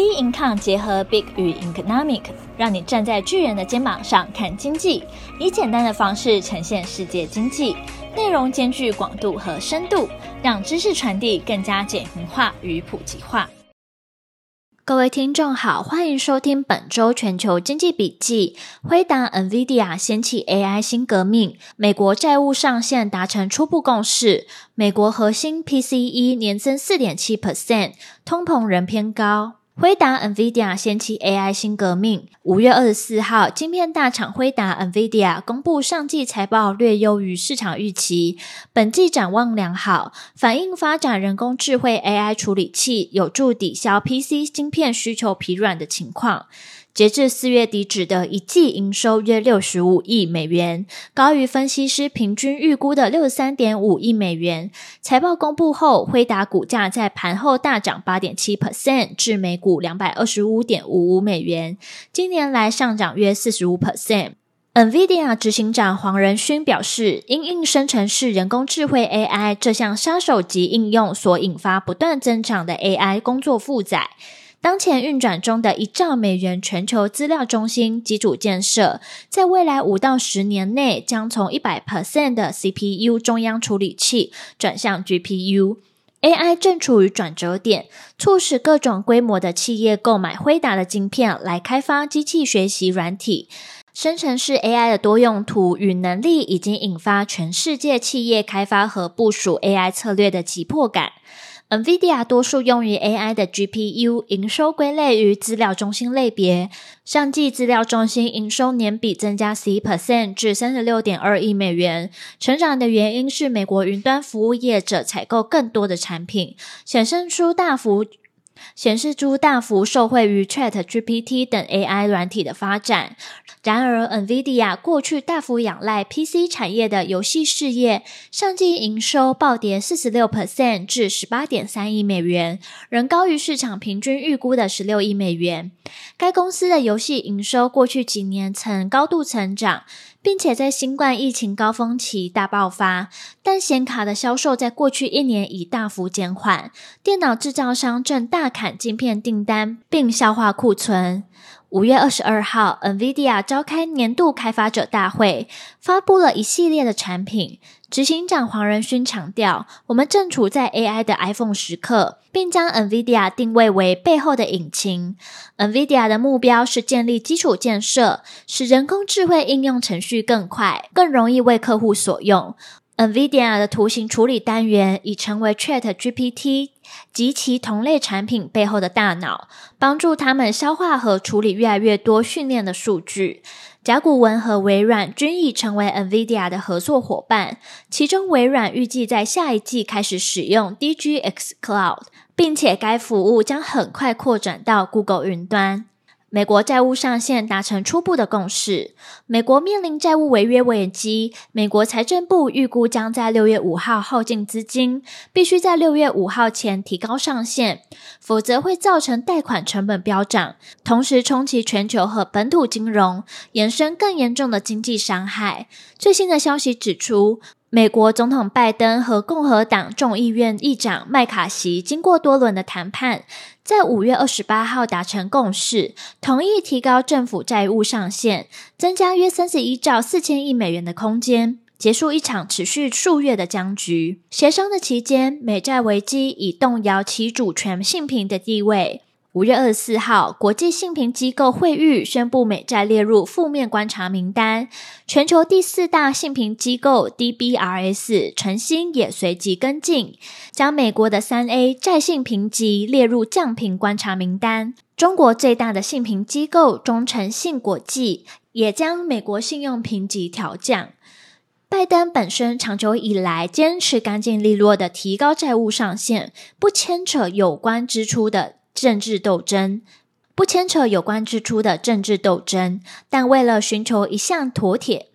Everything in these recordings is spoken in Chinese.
B Income 结合 Big 与 Economic，让你站在巨人的肩膀上看经济，以简单的方式呈现世界经济，内容兼具广度和深度，让知识传递更加简明化与普及化。各位听众好，欢迎收听本周全球经济笔记。辉达 NVIDIA 掀起 AI 新革命，美国债务上限达成初步共识，美国核心 PCE 年增四点七 percent，通膨仍偏高。辉达 NVIDIA 掀起 AI 新革命。五月二十四号，晶片大厂辉达 NVIDIA 公布上季财报略优于市场预期，本季展望良好，反映发展人工智慧 AI 处理器有助抵消 PC 晶片需求疲软的情况。截至四月底止的一季营收约六十五亿美元，高于分析师平均预估的六十三点五亿美元。财报公布后，辉达股价在盘后大涨八点七 percent 至每股两百二十五点五五美元，今年来上涨约四十五 percent。NVIDIA 执行长黄仁勋表示，因应生成式人工智慧 AI 这项杀手级应用所引发不断增长的 AI 工作负载。当前运转中的一兆美元全球资料中心基础建设，在未来五到十年内将从一百 percent 的 CPU 中央处理器转向 GPU。AI 正处于转折点，促使各种规模的企业购买辉达的晶片来开发机器学习软体。生成式 AI 的多用途与能力已经引发全世界企业开发和部署 AI 策略的急迫感。NVIDIA 多数用于 AI 的 GPU 营收归类于资料中心类别，上季资料中心营收年比增加十一 percent 至三十六点二亿美元。成长的原因是美国云端服务业者采购更多的产品，显示出大幅。显示出大幅受惠于 ChatGPT 等 AI 软体的发展。然而，NVIDIA 过去大幅仰赖 PC 产业的游戏事业，上季营收暴跌四十六 percent 至十八点三亿美元，仍高于市场平均预估的十六亿美元。该公司的游戏营收过去几年曾高度成长。并且在新冠疫情高峰期大爆发，但显卡的销售在过去一年已大幅减缓。电脑制造商正大砍晶片订单，并消化库存。五月二十二号，NVIDIA 召开年度开发者大会，发布了一系列的产品。执行长黄仁勋强调，我们正处在 AI 的 iPhone 时刻，并将 NVIDIA 定位为背后的引擎。NVIDIA 的目标是建立基础建设，使人工智慧应用程序更快、更容易为客户所用。NVIDIA 的图形处理单元已成为 ChatGPT 及其同类产品背后的大脑，帮助他们消化和处理越来越多训练的数据。甲骨文和微软均已成为 NVIDIA 的合作伙伴，其中微软预计在下一季开始使用 DGX Cloud，并且该服务将很快扩展到 Google 云端。美国债务上限达成初步的共识。美国面临债务违约危机，美国财政部预估将在六月五号耗尽资金，必须在六月五号前提高上限，否则会造成贷款成本飙涨，同时冲击全球和本土金融，衍生更严重的经济伤害。最新的消息指出，美国总统拜登和共和党众议院议长麦卡锡经过多轮的谈判，在五月二十八号达成共识，同意提高政府债务上限，增加约三十一兆四千亿美元的空间，结束一场持续数月的僵局。协商的期间，美债危机已动摇其主权性平的地位。五月二十四号，国际信评机构惠誉宣布美债列入负面观察名单。全球第四大信评机构 DBRS 晨星也随即跟进，将美国的三 A 债信评级列入降评观察名单。中国最大的信评机构中诚信国际也将美国信用评级调降。拜登本身长久以来坚持干净利落的提高债务上限，不牵扯有关支出的。政治斗争，不牵扯有关支出的政治斗争，但为了寻求一项妥帖，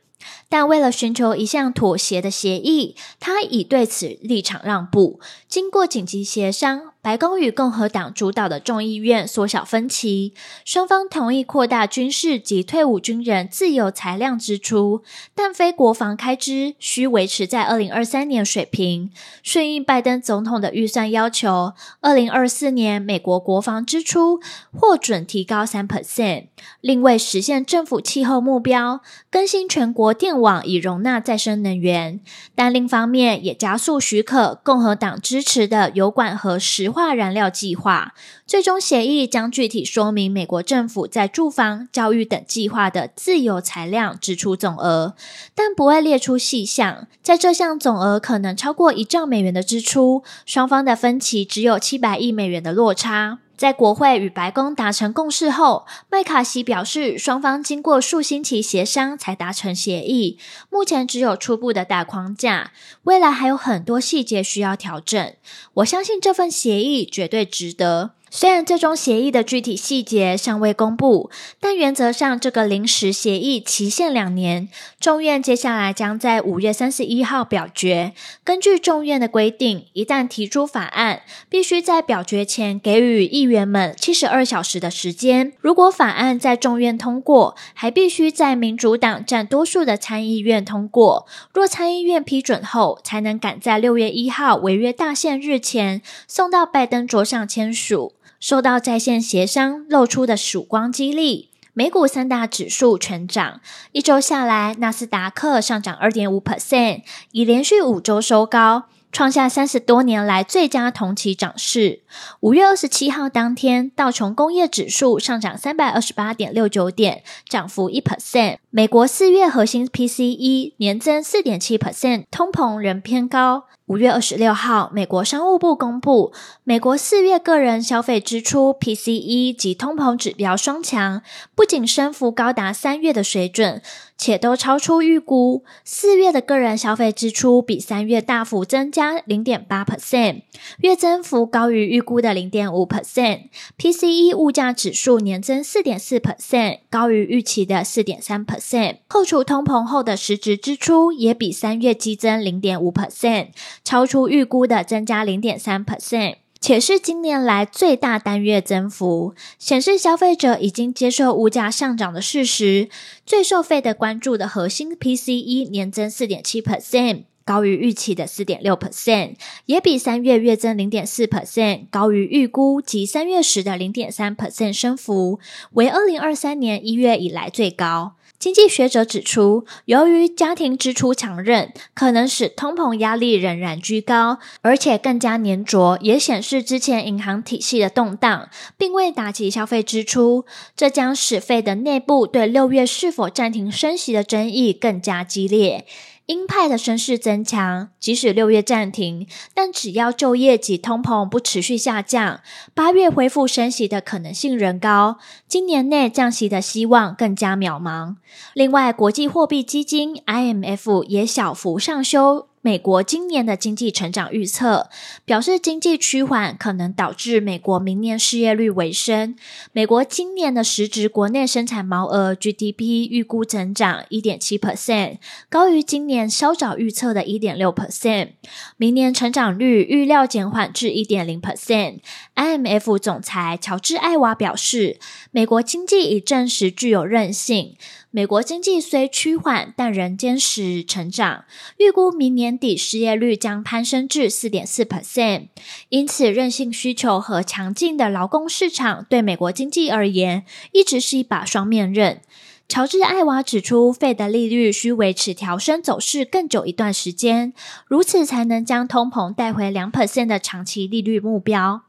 但为了寻求一项妥协的协议，他已对此立场让步。经过紧急协商，白宫与共和党主导的众议院缩小分歧，双方同意扩大军事及退伍军人自由裁量支出，但非国防开支需维持在二零二三年水平。顺应拜登总统的预算要求，二零二四年美国国防支出获准提高三 percent。另为实现政府气候目标，更新全国电网以容纳再生能源，但另一方面也加速许可共和党支持的油管和石化燃料计划，最终协议将具体说明美国政府在住房、教育等计划的自由裁量支出总额，但不会列出细项。在这项总额可能超过一兆美元的支出，双方的分歧只有七百亿美元的落差。在国会与白宫达成共识后，麦卡锡表示，双方经过数星期协商才达成协议，目前只有初步的大框架，未来还有很多细节需要调整。我相信这份协议绝对值得。虽然最终协议的具体细节尚未公布，但原则上这个临时协议期限两年。众院接下来将在五月三十一号表决。根据众院的规定，一旦提出法案，必须在表决前给予议员们七十二小时的时间。如果法案在众院通过，还必须在民主党占多数的参议院通过。若参议院批准后，才能赶在六月一号违约大限日前送到拜登桌上签署。受到在线协商露出的曙光激励，美股三大指数全涨。一周下来，纳斯达克上涨二点五 percent，已连续五周收高，创下三十多年来最佳同期涨势。五月二十七号当天，道琼工业指数上涨三百二十八点六九点，涨幅一 percent。美国四月核心 PCE 年增四点七 percent，通膨仍偏高。五月二十六号，美国商务部公布，美国四月个人消费支出 PCE 及通膨指标双强，不仅升幅高达三月的水准，且都超出预估。四月的个人消费支出比三月大幅增加零点八 percent，月增幅高于预估的零点五 percent。PCE 物价指数年增四点四 percent，高于预期的四点三 percent。扣除通膨后的实质支出也比三月激增零点五 percent。超出预估的增加零点三 percent，且是今年来最大单月增幅，显示消费者已经接受物价上涨的事实。最受费的关注的核心 PCE 年增四点七 percent，高于预期的四点六 percent，也比三月月增零点四 percent 高于预估及三月时的零点三 percent 升幅，为二零二三年一月以来最高。经济学者指出，由于家庭支出强韧，可能使通膨压力仍然居高，而且更加粘着，也显示之前银行体系的动荡，并未打击消费支出。这将使费的内部对六月是否暂停升息的争议更加激烈。鹰派的声势增强，即使六月暂停，但只要就业及通膨不持续下降，八月恢复升息的可能性仍高。今年内降息的希望更加渺茫。另外，国际货币基金 IMF 也小幅上修。美国今年的经济成长预测表示，经济趋缓可能导致美国明年失业率回升。美国今年的实质国内生产毛额 GDP 预估增长一点七 percent，高于今年稍早预测的一点六 percent。明年成长率预料减缓至一点零 percent。IMF 总裁乔治·艾娃表示，美国经济已证实具有韧性。美国经济虽趋缓，但仍坚持成长。预估明年底失业率将攀升至四点四 percent。因此，韧性需求和强劲的劳工市场对美国经济而言，一直是一把双面刃。乔治·艾娃指出费的利率需维持调升走势更久一段时间，如此才能将通膨带回两 percent 的长期利率目标。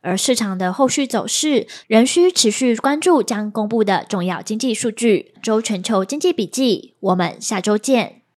而市场的后续走势仍需持续关注将公布的重要经济数据。周全球经济笔记，我们下周见。